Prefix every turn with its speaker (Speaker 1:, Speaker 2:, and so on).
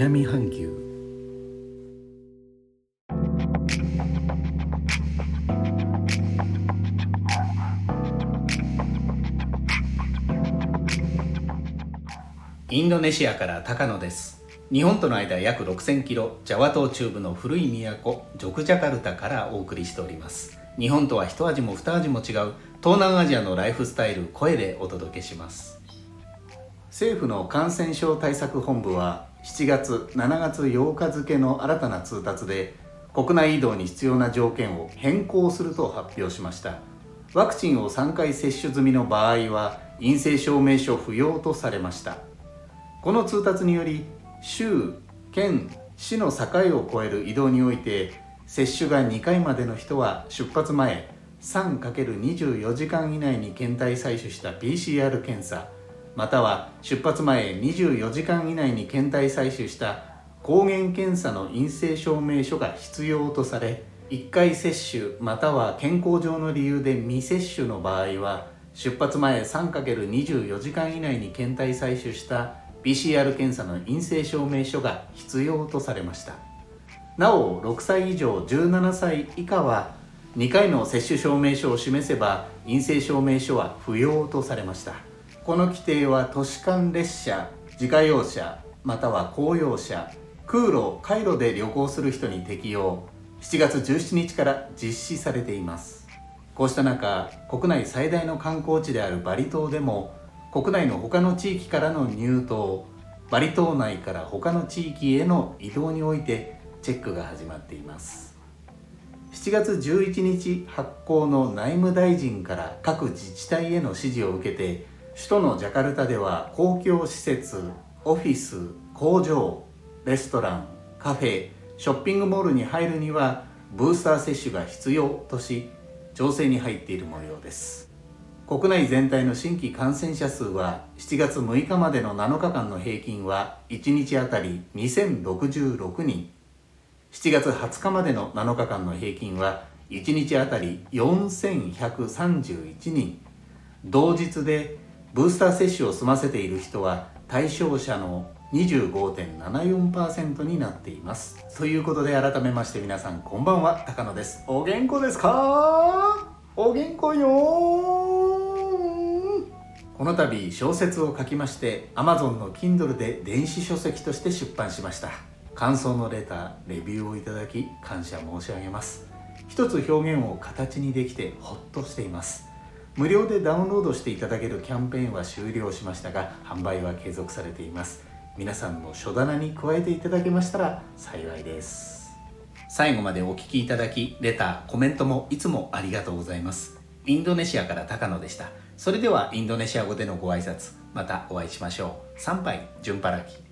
Speaker 1: 南半球。インドネシアから高野です。日本との間約6000キロジャワ島中部の古い都ジョクジャカルタからお送りしております。日本とは一味も二味も違う東南アジアのライフスタイル声でお届けします。政府の感染症対策本部は7月7月8日付の新たな通達で国内移動に必要な条件を変更すると発表しました。ワクチンを3回接種済みの場合は陰性証明書不要とされました。この通達により州県市の境を越える移動において接種が2回までの人は出発前 3×24 時間以内に検体採取した PCR 検査。または出発前24時間以内に検体採取した抗原検査の陰性証明書が必要とされ1回接種または健康上の理由で未接種の場合は出発前 3×24 時間以内に検体採取した PCR 検査の陰性証明書が必要とされました。なお6歳以上17歳以下は2回の接種証明書を示せば陰性証明書は不要とされました。この規定は都市間列車自家用車または公用車空路回路で旅行する人に適用。7月17日から実施されています。こうした中国内最大の観光地であるバリ島でも国内の他の地域からの入島バリ島内から他の地域への移動においてチェックが始まっています。7月11日発行の内務大臣から各自治体への指示を受けて首都のジャカルタでは公共施設オフィス工場レストランカフェショッピングモールに入るにはブースター接種が必要とし調整に入っている模様です。国内全体の新規感染者数は7月6日までの7日間の平均は1日あたり2066人。7月20日までの7日間の平均は1日あたり4131人。同日でブースター接種を済ませている人は対象者の25.74%になっています。ということで改めまして皆さんこんばんは。高野です。お元気ですか？お元気よこの度小説を書きまして Amazon の Kindle で電子書籍として出版しました。感想のレターレビューをいただき感謝申し上げます。一つ表現を形にできてホッとしています無料でダウンロードしていただけるキャンペーンは終了しましたが販売は継続されています。皆さんの書棚に加えていただけましたら幸いです。最後までお聴きいただきレターコメントもいつもありがとうございます。インドネシアから高野でした。それではインドネシア語でのご挨拶またお会いしましょう。参拝順パラキ